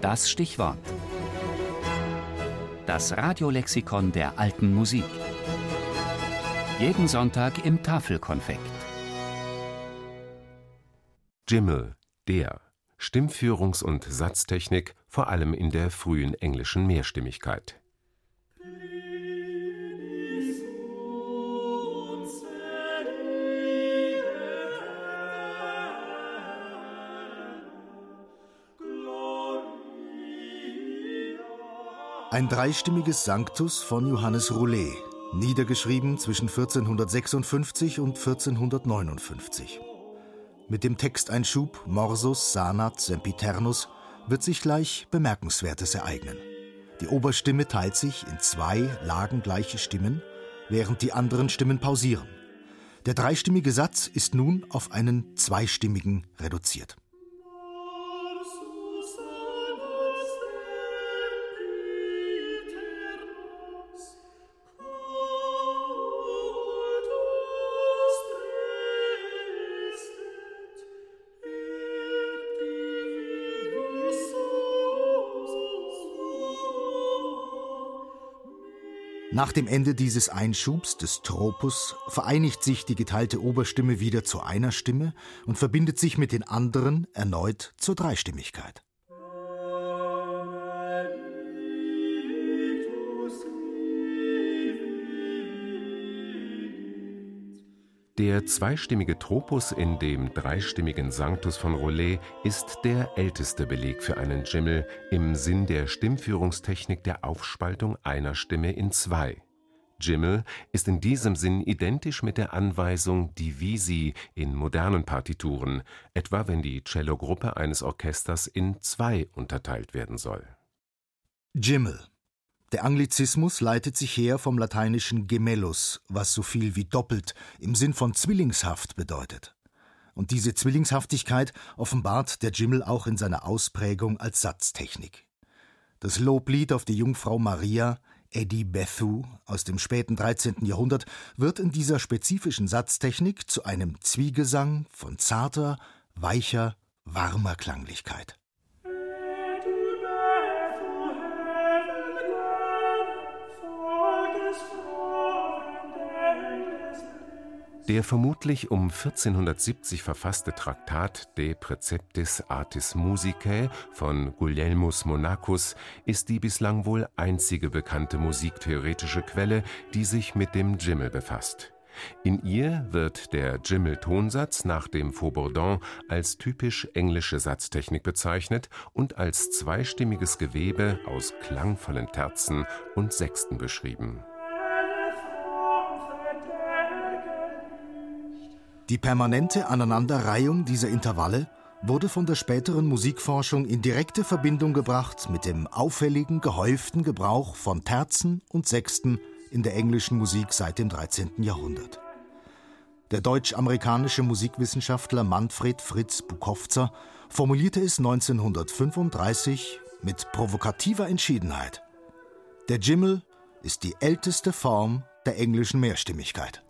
Das Stichwort. Das Radiolexikon der alten Musik. Jeden Sonntag im Tafelkonfekt. Jimmel, der. Stimmführungs- und Satztechnik, vor allem in der frühen englischen Mehrstimmigkeit. Ein dreistimmiges Sanctus von Johannes Roulet, niedergeschrieben zwischen 1456 und 1459. Mit dem Texteinschub Morsus sanat sempiternus wird sich gleich Bemerkenswertes ereignen. Die Oberstimme teilt sich in zwei lagengleiche Stimmen, während die anderen Stimmen pausieren. Der dreistimmige Satz ist nun auf einen zweistimmigen reduziert. Nach dem Ende dieses Einschubs des Tropus vereinigt sich die geteilte Oberstimme wieder zu einer Stimme und verbindet sich mit den anderen erneut zur Dreistimmigkeit. Der zweistimmige Tropus in dem dreistimmigen Sanctus von Rollet ist der älteste Beleg für einen Jimmel im Sinn der Stimmführungstechnik der Aufspaltung einer Stimme in zwei. Jimmel ist in diesem Sinn identisch mit der Anweisung Divisi in modernen Partituren, etwa wenn die Cellogruppe eines Orchesters in zwei unterteilt werden soll. Jimmel der Anglizismus leitet sich her vom lateinischen gemellus, was so viel wie doppelt im Sinn von zwillingshaft bedeutet. Und diese Zwillingshaftigkeit offenbart der Jimmel auch in seiner Ausprägung als Satztechnik. Das Loblied auf die Jungfrau Maria, Eddie Bethu aus dem späten 13. Jahrhundert, wird in dieser spezifischen Satztechnik zu einem Zwiegesang von zarter, weicher, warmer Klanglichkeit. Der vermutlich um 1470 verfasste Traktat De Preceptis Artis Musicae von Guglielmus Monachus ist die bislang wohl einzige bekannte musiktheoretische Quelle, die sich mit dem Jimmel befasst. In ihr wird der Jimmel-Tonsatz nach dem Faux-Bourdon als typisch englische Satztechnik bezeichnet und als zweistimmiges Gewebe aus klangvollen Terzen und Sechsten beschrieben Die permanente Aneinanderreihung dieser Intervalle wurde von der späteren Musikforschung in direkte Verbindung gebracht mit dem auffälligen, gehäuften Gebrauch von Terzen und Sechsten in der englischen Musik seit dem 13. Jahrhundert. Der deutsch-amerikanische Musikwissenschaftler Manfred Fritz Bukowzer formulierte es 1935 mit provokativer Entschiedenheit. Der Jimmel ist die älteste Form der englischen Mehrstimmigkeit.